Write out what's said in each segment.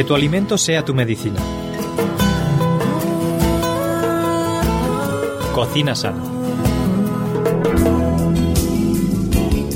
Que tu alimento sea tu medicina. Cocina sana.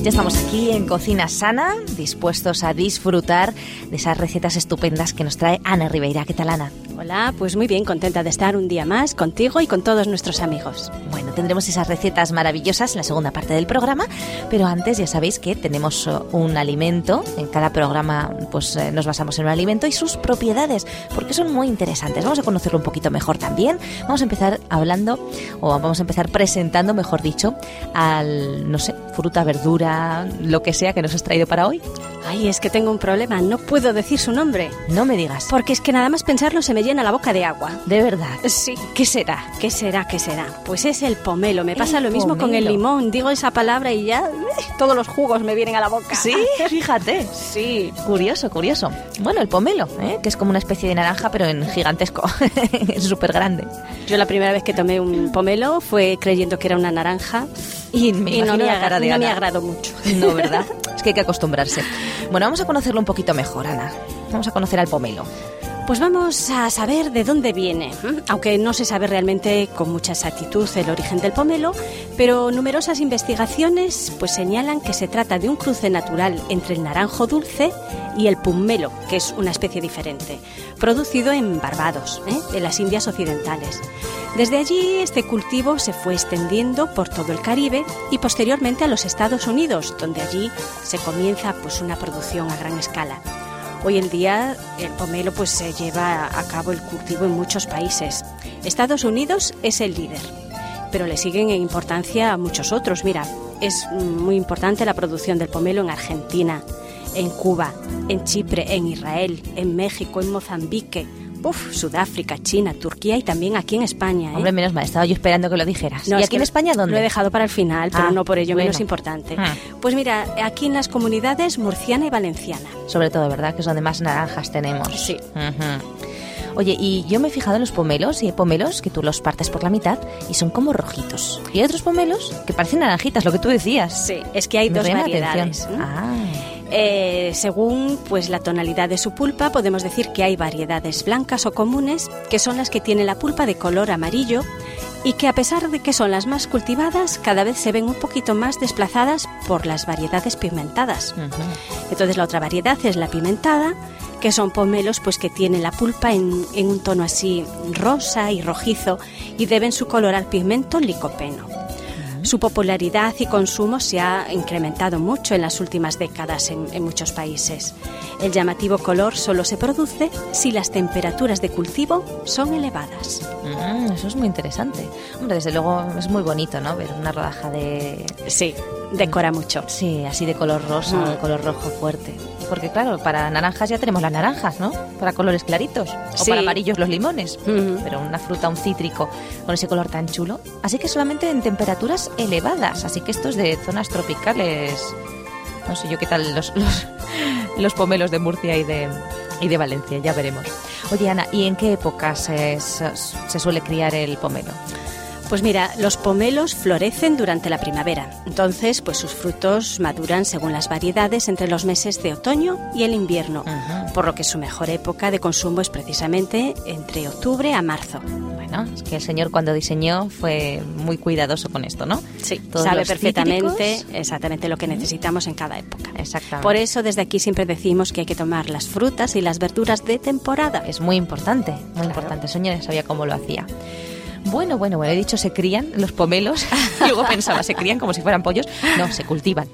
Ya estamos aquí en Cocina Sana, dispuestos a disfrutar de esas recetas estupendas que nos trae Ana Ribeira. ¿Qué tal, Ana? Hola, pues muy bien, contenta de estar un día más contigo y con todos nuestros amigos. Bueno, tendremos esas recetas maravillosas en la segunda parte del programa, pero antes ya sabéis que tenemos uh, un alimento, en cada programa pues eh, nos basamos en un alimento y sus propiedades, porque son muy interesantes. Vamos a conocerlo un poquito mejor también. Vamos a empezar hablando, o vamos a empezar presentando, mejor dicho, al, no sé, fruta, verdura, lo que sea que nos has traído para hoy. Ay, es que tengo un problema, no puedo decir su nombre. No me digas. Porque es que nada más pensarlo se me llena la boca de agua. De verdad. Sí. ¿Qué será? ¿Qué será? ¿Qué será? Pues es el pomelo. Me pasa El lo mismo con el limón. Digo esa palabra y ya todos los jugos me vienen a la boca. Sí, fíjate. Sí. Curioso, curioso. Bueno, el pomelo, ¿eh? que es como una especie de naranja, pero en gigantesco. es súper grande. Yo la primera vez que tomé un pomelo fue creyendo que era una naranja Y me y no me, la cara de no me Ana. agradó mucho. No, ¿verdad? Es que hay que acostumbrarse. Bueno, vamos a conocerlo un poquito mejor, Ana. Vamos a conocer al pomelo. Pues vamos a saber de dónde viene, ¿m? aunque no se sabe realmente con mucha exactitud el origen del pomelo, pero numerosas investigaciones pues señalan que se trata de un cruce natural entre el naranjo dulce y el pumelo, que es una especie diferente, producido en Barbados, ¿eh? en las Indias Occidentales. Desde allí este cultivo se fue extendiendo por todo el Caribe y posteriormente a los Estados Unidos, donde allí se comienza pues una producción a gran escala. Hoy en día el pomelo pues se lleva a cabo el cultivo en muchos países. Estados Unidos es el líder, pero le siguen en importancia a muchos otros. Mira, es muy importante la producción del pomelo en Argentina, en Cuba, en Chipre, en Israel, en México, en Mozambique, uf, Sudáfrica, China, Turquía y también aquí en España. ¿eh? Hombre, menos mal, estaba yo esperando que lo dijeras. No, ¿Y aquí en España dónde? Lo he dejado para el final, pero Ah, no por ello bueno. menos importante. Ah. Pues mira, aquí en las comunidades murciana y valenciana. Sobre todo, ¿verdad? Que es donde más naranjas tenemos. Sí. Oye, y yo me he fijado en los pomelos, y hay pomelos que tú los partes por la mitad y son como rojitos. Y hay otros pomelos que parecen naranjitas, lo que tú decías. Sí, es que hay Me dos variedades. atención. ¿m? Ah. Eh, según pues la tonalidad de su pulpa, podemos decir que hay variedades blancas o comunes, que son las que tienen la pulpa de color amarillo y que a pesar de que son las más cultivadas, cada vez se ven un poquito más desplazadas por las variedades pigmentadas. Entonces la otra variedad es la pimentada, que son pomelos pues que tienen la pulpa en, en un tono así rosa y rojizo y deben su color al pigmento licopeno. Su popularidad y consumo se ha incrementado mucho en las últimas décadas en, en muchos países. El llamativo color solo se produce si las temperaturas de cultivo son elevadas. Mm, eso es muy interesante. Hombre, desde luego es muy bonito, ¿no? Ver una rodaja de... Sí, decora mucho. Sí, así de color rosa o de Mm. color rojo fuerte. Porque claro, para naranjas ya tenemos las naranjas, ¿no? Para colores claritos. O Sí. para amarillos los limones. Pero una fruta, un cítrico, con ese color tan chulo. Así que solamente en temperaturas elevadas. Así que esto es de zonas tropicales. No sé yo qué tal los, los, los pomelos de Murcia y de, y de Valencia, ya veremos. Oye, Ana, ¿y en qué épocas se, se- se suele criar el pomelo? Pues mira, los pomelos florecen durante la primavera. Entonces, pues sus frutos maduran según las variedades entre los meses de otoño y el invierno, Ajá. por lo que su mejor época de consumo es precisamente entre octubre a marzo. Bueno, es que el señor cuando diseñó fue muy cuidadoso con esto, ¿no? Sí, Todos sabe perfectamente cítricos. exactamente lo que necesitamos en cada época. Exactamente. Por eso desde aquí siempre decimos que hay que tomar las frutas y las verduras de temporada. Es muy importante, muy Claro. importante. Señor sabía cómo lo hacía. Bueno, bueno, bueno, he dicho se crían los pomelos. y Luego pensaba, se crían como si fueran pollos. No, se cultivan.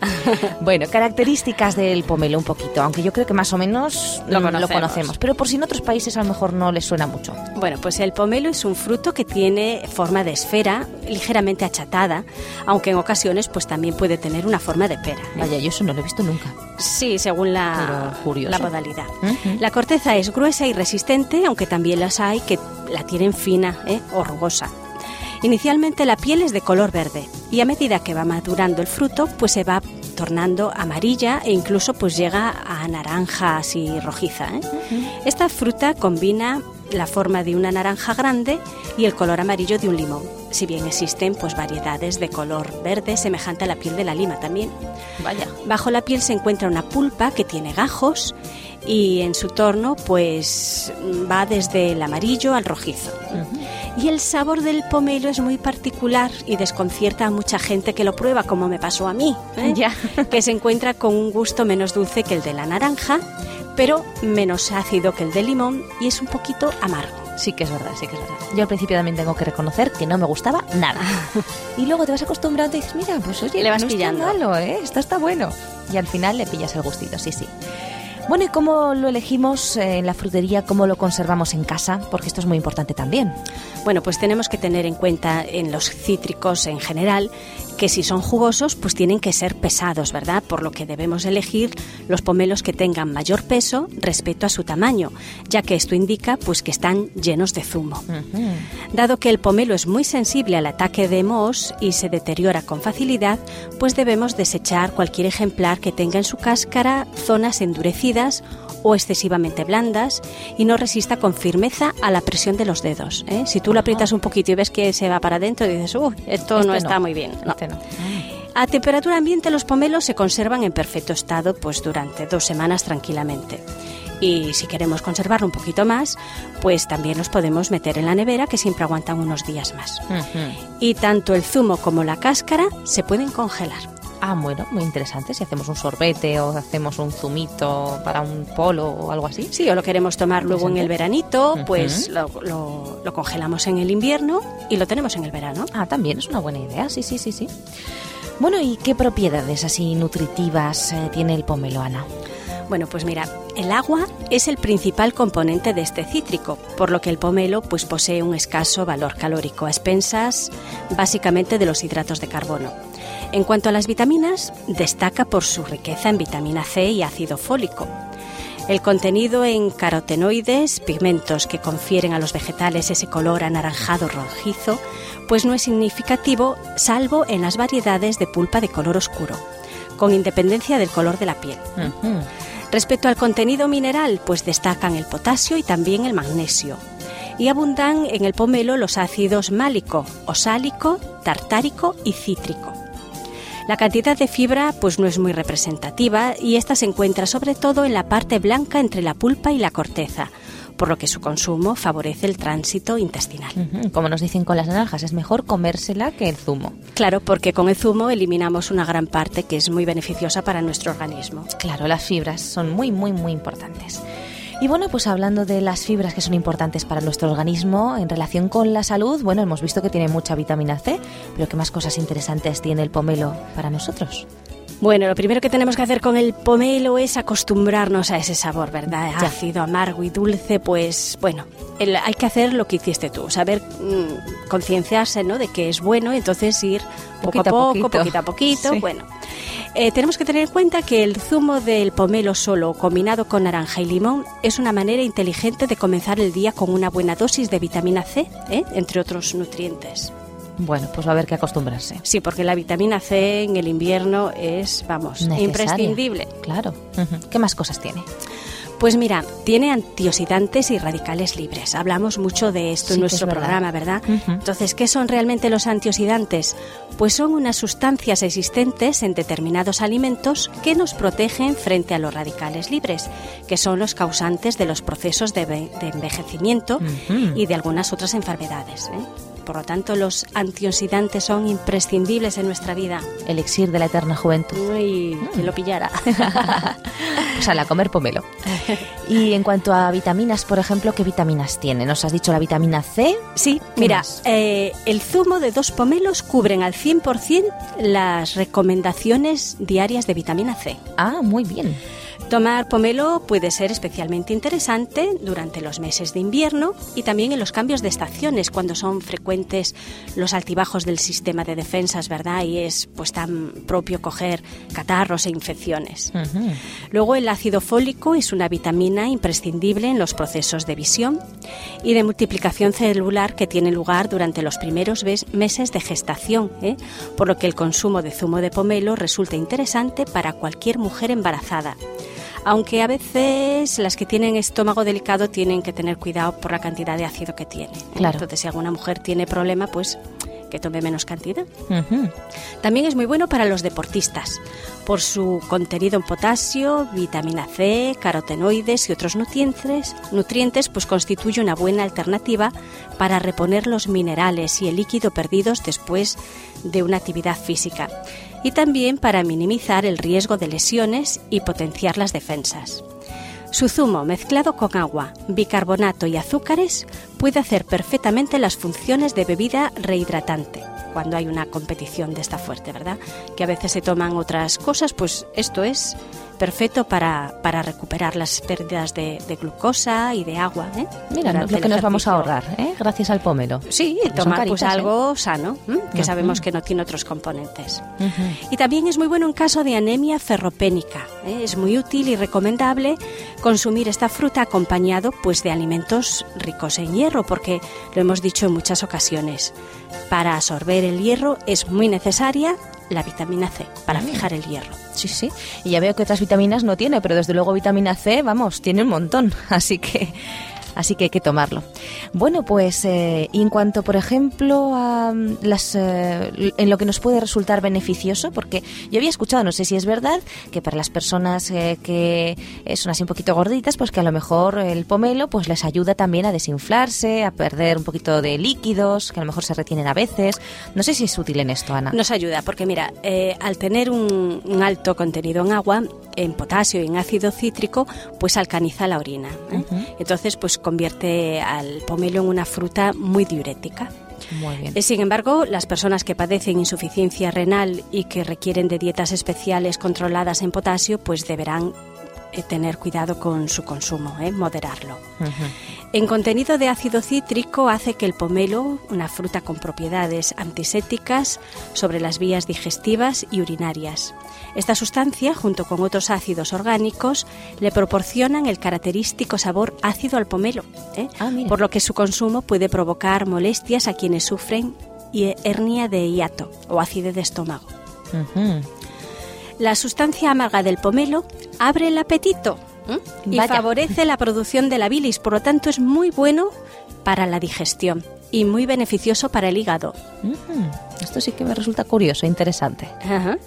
Bueno, características del pomelo un poquito, aunque yo creo que más o menos Lo conocemos. conocemos. Pero por si en otros países a lo mejor no les suena mucho. Bueno, pues el pomelo es un fruto que tiene forma de esfera, ligeramente achatada, aunque en ocasiones pues también puede tener una forma de pera. ¿eh? Vaya, yo eso no lo he visto nunca. Sí, según la, la modalidad. Ujú. La corteza es gruesa y resistente, aunque también las hay que la tienen fina ¿eh? o rugosa. Inicialmente la piel es de color verde y a medida que va madurando el fruto, pues se va tornando amarilla e incluso pues llega a naranja así rojiza. ¿eh? Esta fruta combina la forma de una naranja grande y el color amarillo de un limón. Si bien existen pues variedades de color verde semejante a la piel de la lima también. Vaya. Bajo la piel se encuentra una pulpa que tiene gajos y en su torno pues va desde el amarillo al rojizo. Y el sabor del pomelo es muy particular y desconcierta a mucha gente que lo prueba, como me pasó a mí, ¿eh? Ya. que se encuentra con un gusto menos dulce que el de la naranja, pero menos ácido que el del limón y es un poquito amargo. Sí que es verdad, sí que es verdad. Yo al principio también tengo que reconocer que no me gustaba nada. y luego te vas acostumbrando y dices, mira, pues oye, Le vas no pillando. está malo, ¿eh? Esto está bueno. Y al final le pillas el gustito, sí, sí. Bueno, ¿y cómo lo elegimos eh, en la frutería? ¿Cómo lo conservamos en casa? Porque esto es muy importante también. Bueno, pues tenemos que tener en cuenta en los cítricos en general que si son jugosos, pues tienen que ser pesados, ¿verdad? Por lo que debemos elegir los pomelos que tengan mayor peso respecto a su tamaño, ya que esto indica pues que están llenos de zumo. Dado que el pomelo es muy sensible al ataque de mos y se deteriora con facilidad, pues debemos desechar cualquier ejemplar que tenga en su cáscara zonas endurecidas o excesivamente blandas y no resista con firmeza a la presión de los dedos. ¿eh? Si tú lo aprietas un poquito y ves que se va para adentro, dices, uy, esto Este no no, está muy bien. No. Este no. A temperatura ambiente los pomelos se conservan en perfecto estado pues durante dos semanas tranquilamente. Y si queremos conservarlo un poquito más, pues también los podemos meter en la nevera que siempre aguantan unos días más. Ujú. Y tanto el zumo como la cáscara se pueden congelar. Ah, bueno, muy interesante. Si hacemos un sorbete o hacemos un zumito para un polo o algo así. Sí, o lo queremos tomar luego en el veranito, pues lo, lo- lo congelamos en el invierno y lo tenemos en el verano. Ah, también es una buena idea, sí, sí, sí, sí. Bueno, ¿y qué propiedades así nutritivas eh, tiene el pomelo, Ana? Bueno, pues mira, el agua es el principal componente de este cítrico, por lo que el pomelo pues posee un escaso valor calórico a expensas básicamente de los hidratos de carbono. En cuanto a las vitaminas, destaca por su riqueza en vitamina C y ácido fólico. El contenido en carotenoides, pigmentos que confieren a los vegetales ese color anaranjado rojizo, pues no es significativo salvo en las variedades de pulpa de color oscuro, con independencia del color de la piel. Respecto al contenido mineral, pues destacan el potasio y también el magnesio. Y abundan en el pomelo los ácidos málico, osálico, tartárico y cítrico. La cantidad de fibra pues no es muy representativa y esta se encuentra sobre todo en la parte blanca entre la pulpa y la corteza, por lo que su consumo favorece el tránsito intestinal. Como nos dicen con las naranjas, es mejor comérsela que el zumo. Claro, porque con el zumo eliminamos una gran parte que es muy beneficiosa para nuestro organismo. Claro, las fibras son muy, muy, muy importantes. Y bueno, pues hablando de las fibras que son importantes para nuestro organismo en relación con la salud, bueno, hemos visto que tiene mucha vitamina C, pero ¿qué más cosas interesantes tiene el pomelo para nosotros? Bueno, lo primero que tenemos que hacer con el pomelo es acostumbrarnos a ese sabor, ¿verdad? Ya. Ácido, amargo y dulce, pues bueno, el- hay que hacer lo que hiciste tú, saber mm, concienciarse, ¿no? De que es bueno, entonces ir poco Poquito a a poco, poquito. poquito a poquito, Sí. bueno. Eh, tenemos que tener en cuenta que el zumo del pomelo solo combinado con naranja y limón es una manera inteligente de comenzar el día con una buena dosis de vitamina C, ¿eh? entre otros nutrientes. Bueno, pues va a haber que acostumbrarse. Sí, porque la vitamina C en el invierno es, vamos, Necesaria. imprescindible. Claro. ¿Qué más cosas tiene? Pues mira, tiene antioxidantes y radicales libres. Hablamos mucho de esto Sí, en nuestro verdad. programa, ¿verdad? Entonces, ¿qué son realmente los antioxidantes? Pues son unas sustancias existentes en determinados alimentos que nos protegen frente a los radicales libres, que son los causantes de los procesos de, ve- de envejecimiento y de algunas otras enfermedades. ¿eh? Por lo tanto, los antioxidantes son imprescindibles en nuestra vida. Elixir de la eterna juventud. Uy, Mm. que lo pillara. O sea, la comer pomelo. Y en cuanto a vitaminas, por ejemplo, ¿qué vitaminas tiene? Nos has dicho la vitamina C. Sí, ¿Qué mira, eh, el zumo de dos pomelos cubren al 100% las recomendaciones diarias de vitamina C. Ah, muy bien. Tomar pomelo puede ser especialmente interesante durante los meses de invierno y también en los cambios de estaciones, cuando son frecuentes los altibajos del sistema de defensas, ¿verdad? Y es pues tan propio coger catarros e infecciones. Luego el ácido fólico es una vitamina imprescindible en los procesos de visión y de multiplicación celular que tienen lugar durante los primeros meses de gestación, ¿eh? por lo que el consumo de zumo de pomelo resulta interesante para cualquier mujer embarazada. Aunque a veces las que tienen estómago delicado tienen que tener cuidado por la cantidad de ácido que tiene. ¿eh? Claro. Entonces, si alguna mujer tiene problema, pues que tome menos cantidad. También es muy bueno para los deportistas por su contenido en potasio, vitamina C, carotenoides y otros nutrientes. Nutrientes pues constituye una buena alternativa para reponer los minerales y el líquido perdidos después de una actividad física y también para minimizar el riesgo de lesiones y potenciar las defensas. Su zumo mezclado con agua, bicarbonato y azúcares puede hacer perfectamente las funciones de bebida rehidratante cuando hay una competición de esta fuerte, ¿verdad? Que a veces se toman otras cosas, pues esto es perfecto para, para recuperar las pérdidas de, de glucosa y de agua. ¿eh? Mira, lo que nos vamos a ahorrar, ¿eh? gracias al pomelo. Sí, tomar pues caritas, ¿eh? algo sano, que sabemos que no tiene otros componentes. Y también es muy bueno en caso de anemia ferropénica. ¿eh? Es muy útil y recomendable consumir esta fruta acompañado pues de alimentos ricos en hierro, porque lo hemos dicho en muchas ocasiones. Para absorber el hierro es muy necesaria la vitamina C para fijar el hierro. Sí, sí. Y ya veo que otras vitaminas no tiene, pero desde luego vitamina C, vamos, tiene un montón. Así que, así que hay que tomarlo. Bueno, pues eh, y en cuanto, por ejemplo, a mm, las, eh, en lo que nos puede resultar beneficioso, porque yo había escuchado, no sé si es verdad, que para las personas eh, que son así un poquito gorditas, pues que a lo mejor el pomelo pues les ayuda también a desinflarse, a perder un poquito de líquidos, que a lo mejor se retienen a veces. No sé si es útil en esto, Ana. Nos ayuda porque, mira, al tener un, un alto contenido en agua, en potasio y en ácido cítrico, pues alcaniza la orina. ¿eh? Entonces, pues convierte al pomelo en una fruta muy diurética. Muy bien. Eh, Sin embargo, las personas que padecen insuficiencia renal y que requieren de dietas especiales controladas en potasio, pues deberán eh, tener cuidado con su consumo, ¿eh? moderarlo. En contenido de ácido cítrico hace que el pomelo, una fruta con propiedades antisépticas sobre las vías digestivas y urinarias. Esta sustancia, junto con otros ácidos orgánicos, le proporcionan el característico sabor ácido al pomelo, ¿eh? Ah, por lo que su consumo puede provocar molestias a quienes sufren hernia de hiato o acidez de estómago. La sustancia amarga del pomelo abre el apetito ¿eh? y favorece la producción de la bilis, por lo tanto es muy bueno para la digestión y muy beneficioso para el hígado. Ujú. Esto sí que me resulta curioso, e interesante. Ajá.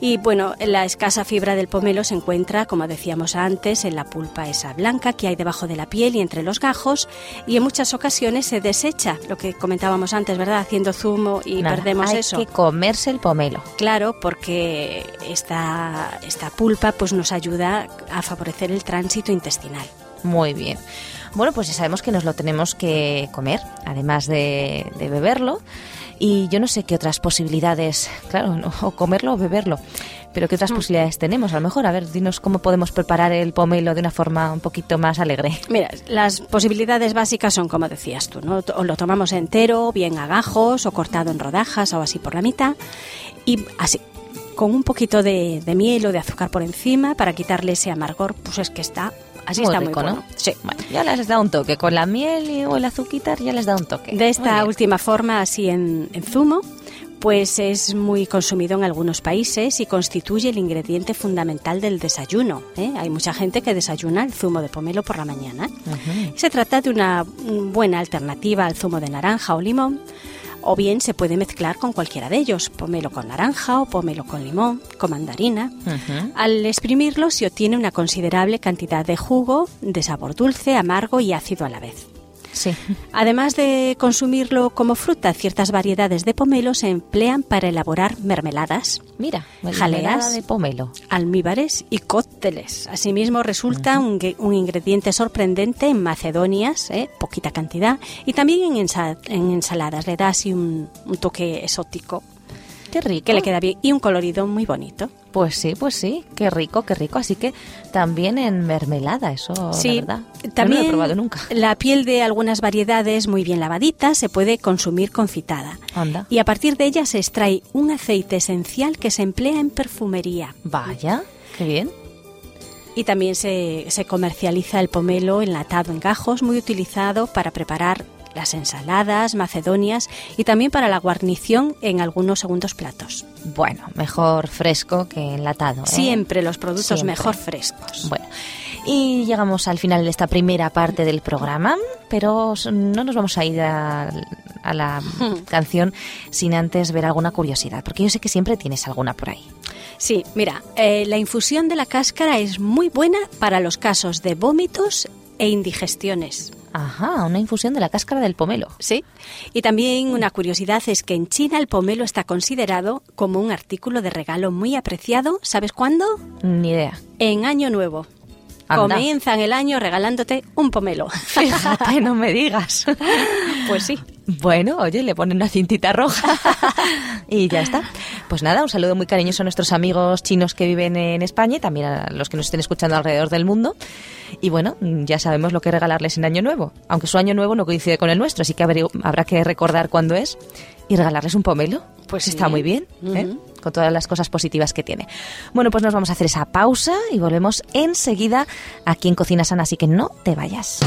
Y bueno, la escasa fibra del pomelo se encuentra, como decíamos antes, en la pulpa esa blanca que hay debajo de la piel y entre los gajos, y en muchas ocasiones se desecha, lo que comentábamos antes, ¿verdad? Haciendo zumo y Nada, perdemos hay eso. que comerse el pomelo. Claro, porque esta, esta pulpa pues nos ayuda a favorecer el tránsito intestinal. Muy bien. Bueno, pues ya sabemos que nos lo tenemos que comer, además de, de beberlo. Y yo no sé qué otras posibilidades, claro, no, o comerlo o beberlo, pero qué otras Mm. posibilidades tenemos. A lo mejor, a ver, dinos cómo podemos preparar el pomelo de una forma un poquito más alegre. Mira, las posibilidades básicas son como decías tú, ¿no? O lo tomamos entero, bien a gajos, o cortado en rodajas o así por la mitad, y así, con un poquito de, de miel o de azúcar por encima para quitarle ese amargor, pues es que está, así Muy está rico, muy ¿no? bueno. Sí. Bueno, ya les da un toque. Con la miel y- o el azuquitar ya les da un toque. De esta última forma, así en, en zumo, pues es muy consumido en algunos países y constituye el ingrediente fundamental del desayuno. ¿eh? Hay mucha gente que desayuna el zumo de pomelo por la mañana. Ujú. Se trata de una buena alternativa al zumo de naranja o limón, o bien se puede mezclar con cualquiera de ellos, pomelo con naranja o pomelo con limón, con mandarina. Al exprimirlo se obtiene una considerable cantidad de jugo de sabor dulce, amargo y ácido a la vez. Sí. Además de consumirlo como fruta, ciertas variedades de pomelo se emplean para elaborar mermeladas, Mira, Jaleas. de pomelo. almíbares y cócteles. Asimismo, resulta un, ingrediente sorprendente en macedonias, ¿eh? poquita cantidad, y también en, ensa- en ensaladas. Le da así un, un toque exótico Qué rico. que le queda bien y un colorido muy bonito. Pues sí, pues sí, qué rico, qué rico. Así que también en mermelada, eso, Sí, la verdad. Yo también no lo he probado nunca. la piel de algunas variedades muy bien lavadita se puede consumir confitada. Anda. Y a partir de ella se extrae un aceite esencial que se emplea en perfumería. Vaya, qué bien. Y también se, se comercializa el pomelo enlatado en gajos, muy utilizado para preparar las ensaladas, macedonias y también para la guarnición en algunos segundos platos. Bueno, mejor fresco que enlatado. ¿eh? Siempre los productos Siempre. mejor frescos. Bueno, y llegamos al final de esta primera parte del programa, pero no nos vamos a ir a, a la canción sin antes ver alguna curiosidad, porque yo sé que siempre tienes alguna por ahí. Sí, mira, eh, la infusión de la cáscara es muy buena para los casos de vómitos e indigestiones. Ajá, una infusión de la cáscara del pomelo. Sí. Y también una curiosidad es que en China el pomelo está considerado como un artículo de regalo muy apreciado. ¿Sabes cuándo? Ni idea. En Año Nuevo. Anda. Comienzan el año regalándote un pomelo. Fíjate, no me digas. Pues sí. Bueno, oye, le ponen una cintita roja y ya está. Pues nada, un saludo muy cariñoso a nuestros amigos chinos que viven en España y también a los que nos estén escuchando alrededor del mundo. Y bueno, ya sabemos lo que regalarles en Año Nuevo, aunque su Año Nuevo no coincide con el nuestro, así que habrá que recordar cuándo es y regalarles un pomelo. Pues está sí. muy bien, ¿eh? Con todas las cosas positivas que tiene. Bueno, pues nos vamos a hacer esa pausa y volvemos enseguida aquí en Cocina Sana, así que no te vayas.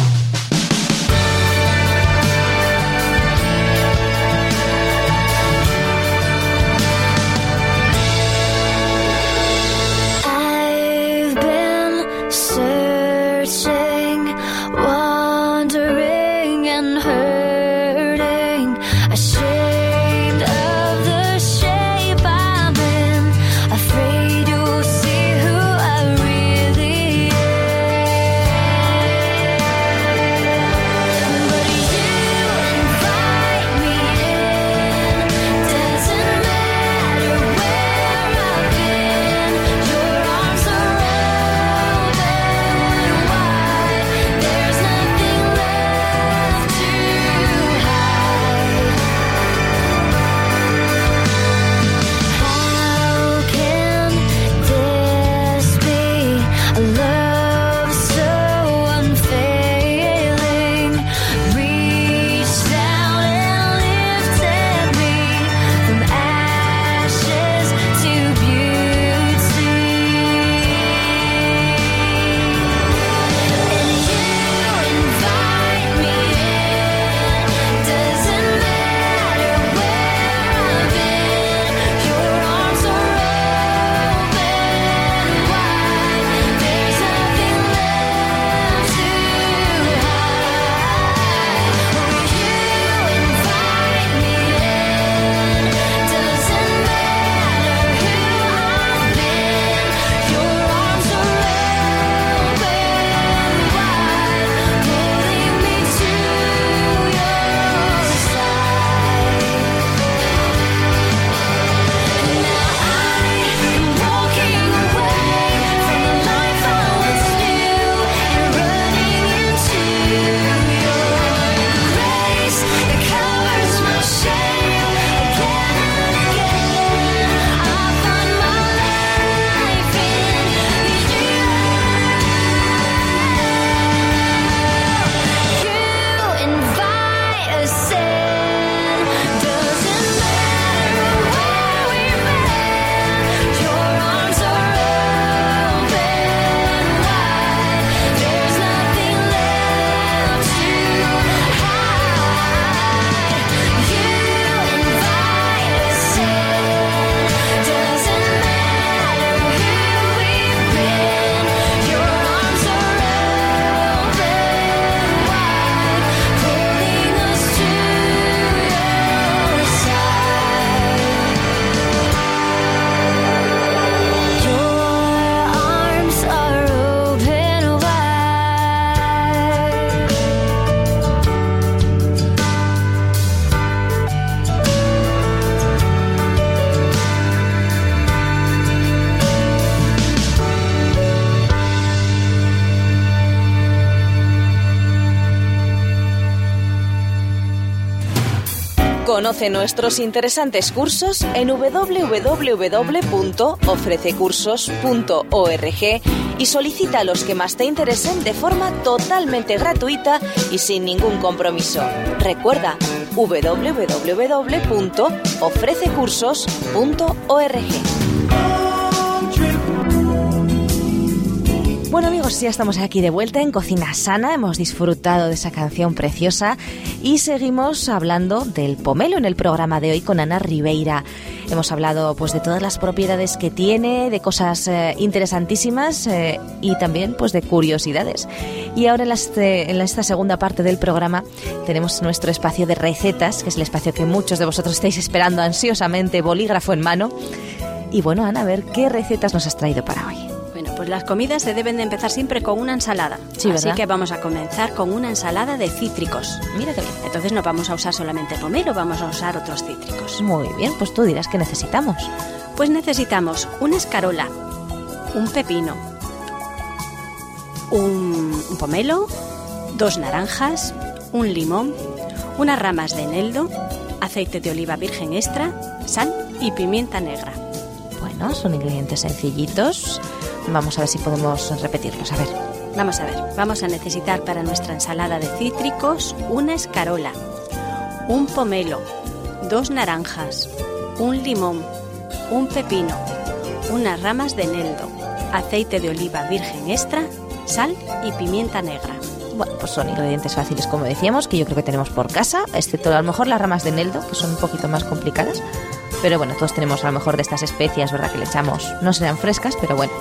Conoce nuestros interesantes cursos en www.ofrececursos.org y solicita los que más te interesen de forma totalmente gratuita y sin ningún compromiso. Recuerda www.ofrececursos.org. Bueno amigos, ya estamos aquí de vuelta en Cocina Sana, hemos disfrutado de esa canción preciosa y seguimos hablando del pomelo en el programa de hoy con Ana Ribeira. Hemos hablado pues de todas las propiedades que tiene, de cosas eh, interesantísimas eh, y también pues de curiosidades. Y ahora en, este- en esta segunda parte del programa tenemos nuestro espacio de recetas, que es el espacio que muchos de vosotros estáis esperando ansiosamente, bolígrafo en mano. Y bueno, Ana, a ver qué recetas nos has traído para hoy. Pues las comidas se deben de empezar siempre con una ensalada. Sí, Así ¿verdad? que vamos a comenzar con una ensalada de cítricos. Mira qué bien. Entonces no vamos a usar solamente pomelo, vamos a usar otros cítricos. Muy bien, pues tú dirás que necesitamos. Pues necesitamos una escarola, un pepino, un, un pomelo, dos naranjas, un limón, unas ramas de eneldo, aceite de oliva virgen extra, sal y pimienta negra. Bueno, son ingredientes sencillitos. Vamos a ver si podemos repetirlos. A ver. Vamos a ver, vamos a necesitar para nuestra ensalada de cítricos una escarola, un pomelo, dos naranjas, un limón, un pepino, unas ramas de eneldo, aceite de oliva virgen extra, sal y pimienta negra. Bueno, pues son ingredientes fáciles, como decíamos, que yo creo que tenemos por casa, excepto a lo mejor las ramas de eneldo, que son un poquito más complicadas. Pero bueno, todos tenemos a lo mejor de estas especias, ¿verdad? Que le echamos. No serán frescas, pero bueno.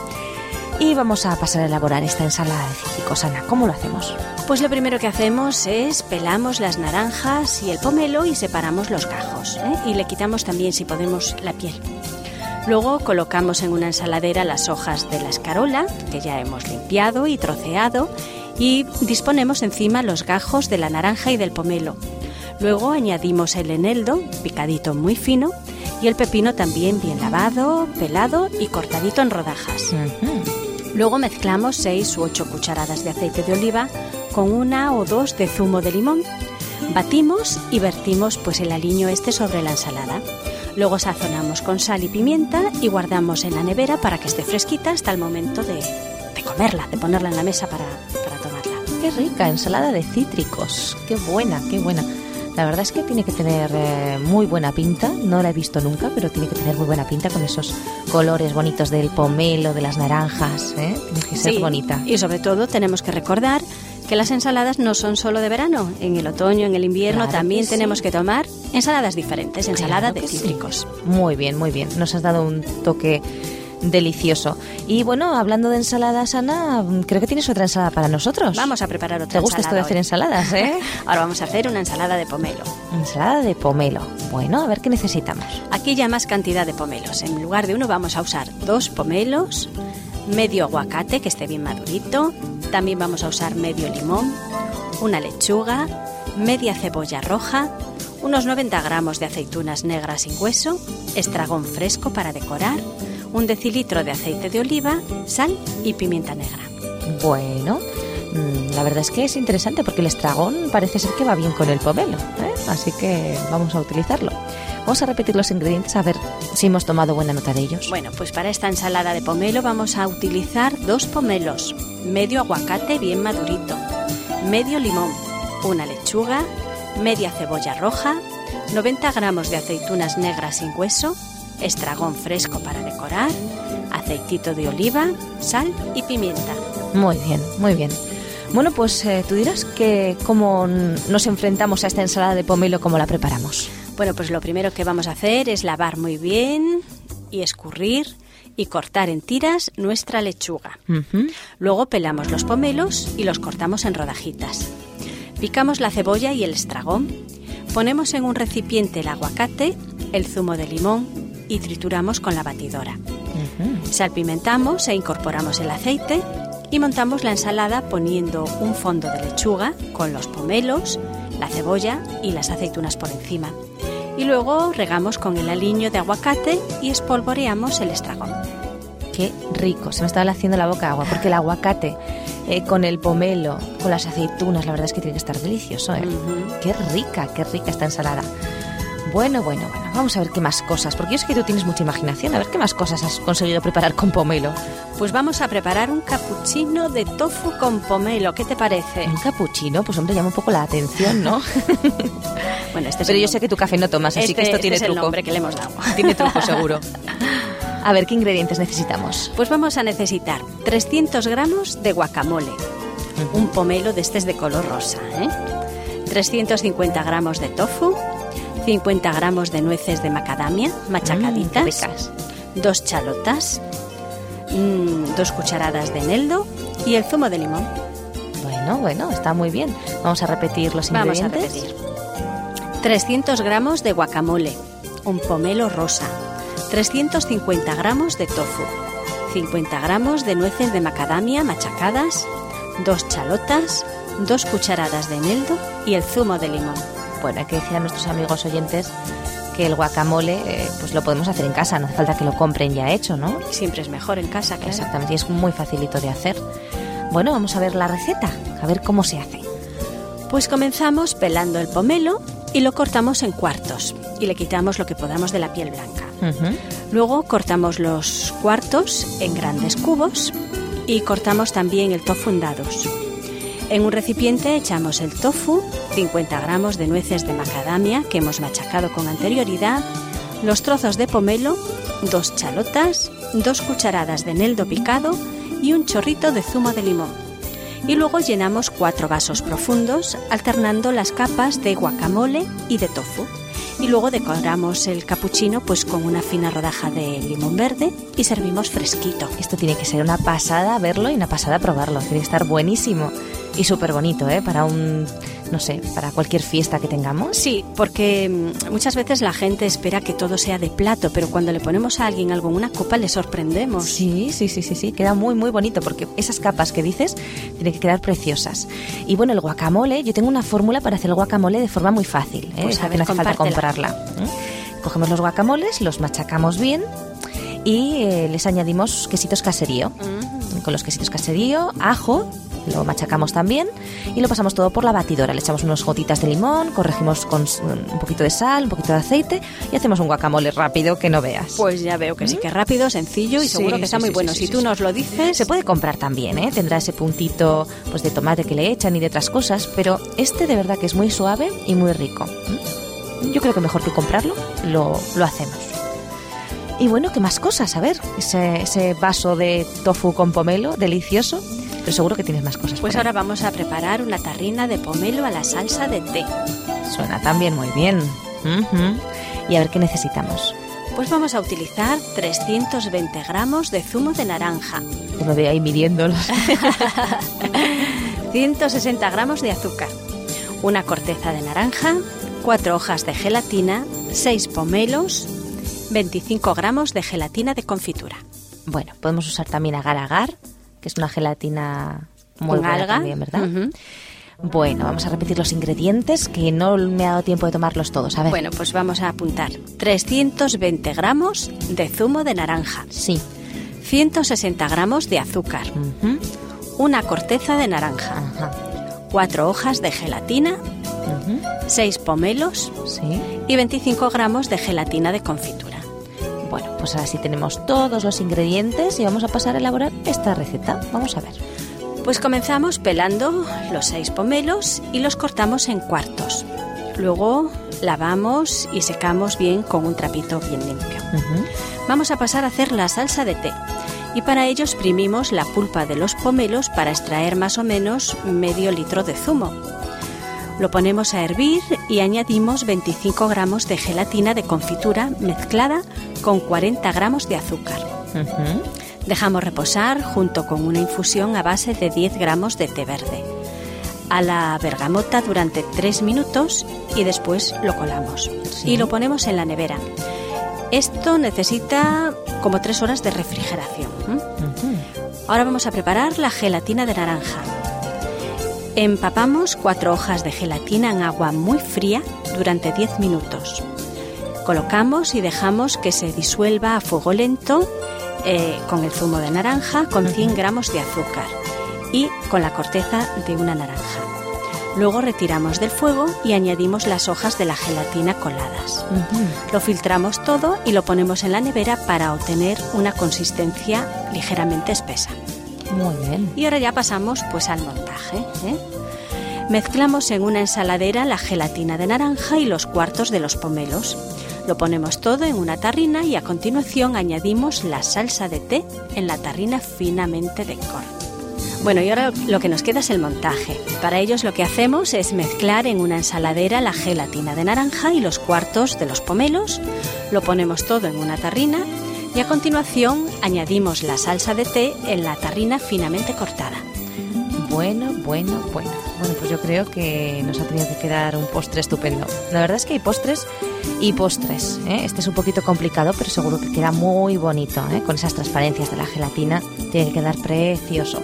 Y vamos a pasar a elaborar esta ensalada de cítricos, Ana. ¿Cómo lo hacemos? Pues lo primero que hacemos es pelamos las naranjas y el pomelo y separamos los gajos. ¿eh? Y le quitamos también, si podemos, la piel. Luego colocamos en una ensaladera las hojas de la escarola, que ya hemos limpiado y troceado, y disponemos encima los gajos de la naranja y del pomelo. Luego añadimos el eneldo, picadito muy fino, y el pepino también bien lavado, pelado y cortadito en rodajas. Luego mezclamos 6 u 8 cucharadas de aceite de oliva con una o dos de zumo de limón. Batimos y vertimos pues el aliño este sobre la ensalada. Luego sazonamos con sal y pimienta y guardamos en la nevera para que esté fresquita hasta el momento de, de comerla, de ponerla en la mesa para, para tomarla. Qué rica, ensalada de cítricos. Qué buena, qué buena. La verdad es que tiene que tener eh, muy buena pinta. No la he visto nunca, pero tiene que tener muy buena pinta con esos colores bonitos del pomelo, de las naranjas. ¿eh? Tiene que ser Sí, bonita. Y sobre todo tenemos que recordar que las ensaladas no son solo de verano. En el otoño, en el invierno Claro también que sí. tenemos que tomar ensaladas diferentes, ensalada Claro de sí. cítricos. Muy bien, muy bien. Nos has dado un toque delicioso. Y bueno, hablando de ensaladas, Ana, creo que tienes otra ensalada para nosotros. Vamos a preparar otra ¿Te gusta esto de ensalada hacer hoy. ensaladas, eh? Ahora vamos a hacer una ensalada de pomelo. ensalada de pomelo. Bueno, a ver qué necesitamos. Aquí ya más cantidad de pomelos. En lugar de uno vamos a usar dos pomelos, medio aguacate que esté bien madurito, también vamos a usar medio limón, una lechuga, media cebolla roja, unos 90 gramos de aceitunas negras sin hueso, estragón fresco para decorar, un decilitro de aceite de oliva, sal y pimienta negra. Bueno, mm, la verdad es que es interesante porque el estragón parece ser que va bien con el pomelo, ¿eh? así que vamos a utilizarlo. Vamos a repetir los ingredientes a ver si hemos tomado buena nota de ellos. Bueno, pues para esta ensalada de pomelo vamos a utilizar dos pomelos, medio aguacate bien madurito, medio limón, una lechuga, media cebolla roja, 90 gramos de aceitunas negras sin hueso, estragón fresco para decorar, aceitito de oliva, sal y pimienta. Muy bien, muy bien. Bueno, pues eh, tú dirás que cómo nos enfrentamos a esta ensalada de pomelo, cómo la preparamos. Bueno, pues lo primero que vamos a hacer es lavar muy bien y escurrir y cortar en tiras nuestra lechuga. Luego pelamos los pomelos y los cortamos en rodajitas. Picamos la cebolla y el estragón. Ponemos en un recipiente el aguacate, el zumo de limón y trituramos con la batidora. Salpimentamos e incorporamos el aceite y montamos la ensalada poniendo un fondo de lechuga con los pomelos, la cebolla y las aceitunas por encima. Y luego regamos con el aliño de aguacate y espolvoreamos el estragón. Qué rico, se me estaba haciendo la boca agua, porque el aguacate eh, con el pomelo, con las aceitunas, la verdad es que tiene que estar delicioso. ¿eh? Ujú. Qué rica, qué rica esta ensalada. Bueno, bueno, bueno, vamos a ver qué más cosas, porque yo sé que tú tienes mucha imaginación, a ver qué más cosas has conseguido preparar con pomelo. Pues vamos a preparar un cappuccino de tofu con pomelo. ¿Qué te parece? Un capuchino, pues hombre, llama un poco la atención, ¿no? Bueno, este es Pero yo sé que tu café no tomas, así este- que esto este tiene es el truco. nombre que le hemos dado. Tiene truco seguro. A ver, ¿qué ingredientes necesitamos? Pues vamos a necesitar 300 gramos de guacamole, un pomelo de este es de color rosa, ¿eh? 350 gramos de tofu, 50 gramos de nueces de macadamia Mm, machacaditas, ricas. dos chalotas, mm, dos cucharadas de eneldo y el zumo de limón. Bueno, bueno, está muy bien. Vamos a repetir los Vamos a ingredientes. repetir. 300 gramos de guacamole, un pomelo rosa, 350 gramos de tofu, 50 gramos de nueces de macadamia machacadas, dos chalotas, dos cucharadas de eneldo y el zumo de limón. Bueno, hay que decir a nuestros amigos oyentes que el guacamole eh, pues lo podemos hacer en casa, no hace falta que lo compren ya hecho, ¿no? Siempre es mejor en casa, claro. Exactamente, y es muy facilito de hacer. Bueno, vamos a ver la receta, a ver cómo se hace. Pues comenzamos pelando el pomelo y lo cortamos en cuartos y le quitamos lo que podamos de la piel blanca. Luego cortamos los cuartos en grandes cubos y cortamos también el tofu en dados. En un recipiente echamos el tofu, 50 gramos de nueces de macadamia que hemos machacado con anterioridad, los trozos de pomelo, dos chalotas, dos cucharadas de eneldo picado y un chorrito de zumo de limón. Y luego llenamos cuatro vasos profundos alternando las capas de guacamole y de tofu. Y luego decoramos el capuchino pues con una fina rodaja de limón verde y servimos fresquito. Esto tiene que ser una pasada verlo y una pasada probarlo. Tiene que estar buenísimo y súper bonito, ¿eh? Para un, no sé, para cualquier fiesta que tengamos. Sí, porque mm, muchas veces la gente espera que todo sea de plato, pero cuando le ponemos a alguien algo en una copa le sorprendemos. Sí, sí, sí, sí, sí, queda muy, muy bonito porque esas capas que dices tienen que quedar preciosas. Y bueno, el guacamole, yo tengo una fórmula para hacer el guacamole de forma muy fácil, ¿eh? Pues a que no hace falta comprarla. ¿eh? Cogemos los guacamoles, los machacamos bien y eh, les añadimos quesitos caserío. Mm. Con los quesitos caserío, ajo, lo machacamos también y lo pasamos todo por la batidora. Le echamos unas gotitas de limón, corregimos con un poquito de sal, un poquito de aceite y hacemos un guacamole rápido que no veas. Pues ya veo que sí, que rápido, sencillo y Sí, seguro que está sí, muy sí, bueno. si tú nos lo dices, Se puede comprar también, ¿eh? Tendrá ese puntito pues de tomate que le echan y de otras cosas, pero este de verdad que es muy suave y muy rico. ¿Mm? Yo creo que mejor que comprarlo, lo, lo hacemos. Y bueno, ¿qué más cosas? A ver, ese, ese vaso de tofu con pomelo, delicioso, pero seguro que tienes más cosas. Pues ahora vamos a preparar una tarrina de pomelo a la salsa de té. Suena también muy bien. Y a ver qué necesitamos. Pues vamos a utilizar 320 gramos de zumo de naranja, Yo me veo ahí midiéndolos. 160 gramos de azúcar, una corteza de naranja, 4 hojas de gelatina, 6 pomelos, 25 gramos de gelatina de confitura. Bueno, podemos usar también agar-agar, que es una gelatina muy buena alga. también, ¿verdad? Bueno, vamos a repetir los ingredientes que no me ha dado tiempo de tomarlos todos. A ver. Bueno, pues vamos a apuntar 320 gramos de zumo de naranja, Sí. 160 gramos de azúcar, Ujú. una corteza de naranja, Ajá. 4 hojas de gelatina, Ujú. 6 pomelos Sí. y 25 gramos de gelatina de confitura. Bueno, pues ahora sí tenemos todos los ingredientes y vamos a pasar a elaborar esta receta. Vamos a ver. Pues comenzamos pelando los 6 pomelos y los cortamos en cuartos. Luego lavamos y secamos bien con un trapito bien limpio. Vamos a pasar a hacer la salsa de té. Y para ello exprimimos la pulpa de los pomelos para extraer más o menos medio litro de zumo. Lo ponemos a hervir y añadimos 25 gramos de gelatina de confitura mezclada con 40 gramos de azúcar. Dejamos reposar junto con una infusión a base de 10 gramos de té verde. A la bergamota durante 3 minutos y después lo colamos. Sí. Y lo ponemos en la nevera. Esto necesita como 3 horas de refrigeración. ¿m? Ujú. Ahora vamos a preparar la gelatina de naranja. Empapamos 4 hojas de gelatina en agua muy fría durante 10 minutos. Colocamos y dejamos que se disuelva a fuego lento eh, con el zumo de naranja, con 100 gramos de azúcar y con la corteza de una naranja. Luego retiramos del fuego y añadimos las hojas de la gelatina coladas. Lo filtramos todo y lo ponemos en la nevera para obtener una consistencia ligeramente espesa. Muy bien. Y ahora ya pasamos pues al montaje. ¿eh? Mezclamos en una ensaladera la gelatina de naranja y los cuartos de los pomelos. Lo ponemos todo en una tarrina y a continuación añadimos la salsa de té en la tarrina finamente decorada. Bueno, y ahora lo que nos queda es el montaje. Para ellos lo que hacemos es mezclar en una ensaladera la gelatina de naranja y los cuartos de los pomelos, lo ponemos todo en una tarrina y a continuación añadimos la salsa de té en la tarrina finamente cortada. Bueno, bueno, bueno. Bueno, pues yo creo que nos ha tenido que quedar un postre estupendo. La verdad es que hay postres y postres. ¿eh? Este es un poquito complicado, pero seguro que queda muy bonito. ¿eh? Con esas transparencias de la gelatina, tiene que quedar precioso.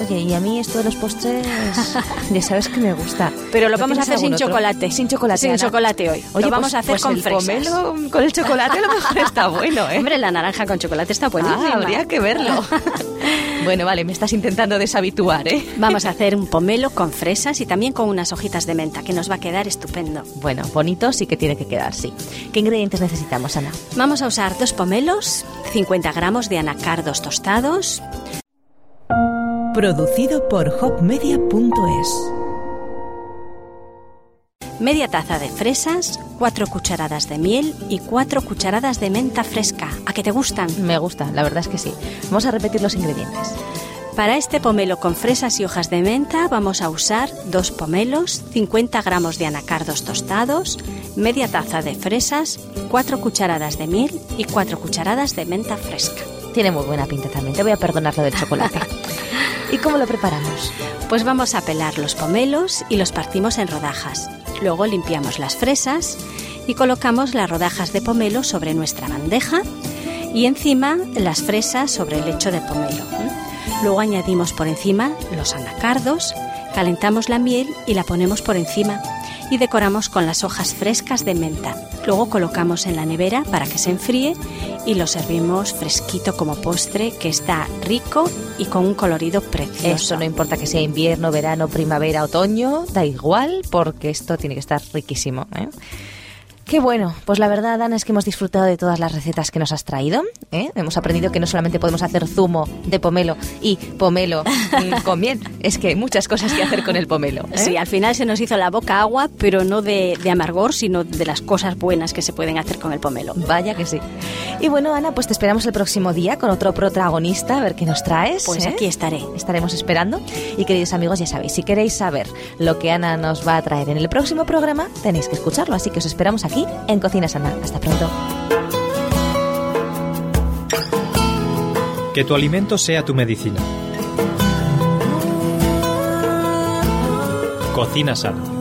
Oye, y a mí esto de los postres, ya sabes que me gusta. Pero lo ¿No vamos a hacer sin otro? chocolate. Sin chocolate. Sin Ana. chocolate hoy. Oye, lo vamos pues- a hacer pues con el fresas. pomelo con el chocolate a lo mejor está bueno, ¿eh? Hombre, la naranja con chocolate está buenísima. Ah, habría que verlo. bueno, vale, me estás intentando deshabituar, ¿eh? Vamos a hacer un pomelo con fresas y también con unas hojitas de menta, que nos va a quedar estupendo. Bueno, bonito sí que tiene que quedar, sí. ¿Qué ingredientes necesitamos, Ana? Vamos a usar dos pomelos, 50 gramos de anacardos tostados, Producido por hopmedia.es. media taza de fresas, cuatro cucharadas de miel y cuatro cucharadas de menta fresca. ¿A que te gustan? Me gusta, la verdad es que sí. Vamos a repetir los ingredientes. Para este pomelo con fresas y hojas de menta vamos a usar dos pomelos, 50 gramos de anacardos tostados, media taza de fresas, cuatro cucharadas de miel y cuatro cucharadas de menta fresca. Tiene muy buena pinta también. Te voy a perdonar lo del chocolate. ¿Y cómo lo preparamos? Pues vamos a pelar los pomelos y los partimos en rodajas. Luego limpiamos las fresas y colocamos las rodajas de pomelo sobre nuestra bandeja y encima las fresas sobre el lecho de pomelo. Luego añadimos por encima los anacardos, calentamos la miel y la ponemos por encima y decoramos con las hojas frescas de menta. Luego colocamos en la nevera para que se enfríe y lo servimos fresquito como postre que está rico y con un colorido precioso. Eso no importa que sea invierno, verano, primavera, otoño, da igual, porque esto tiene que estar riquísimo. ¿eh? Qué bueno, pues la verdad, Ana, es que hemos disfrutado de todas las recetas que nos has traído. ¿eh? Hemos aprendido que no solamente podemos hacer zumo de pomelo y pomelo con miel, es que hay muchas cosas que hacer con el pomelo. ¿eh? Sí, al final se nos hizo la boca agua, pero no de, de amargor, sino de las cosas buenas que se pueden hacer con el pomelo. Vaya que sí. Y bueno, Ana, pues te esperamos el próximo día con otro protagonista, a ver qué nos traes. Pues ¿eh? aquí estaré. Estaremos esperando. Y queridos amigos, ya sabéis, si queréis saber lo que Ana nos va a traer en el próximo programa, tenéis que escucharlo. Así que os esperamos en Cocina Sana. Hasta pronto. Que tu alimento sea tu medicina. Cocina sana.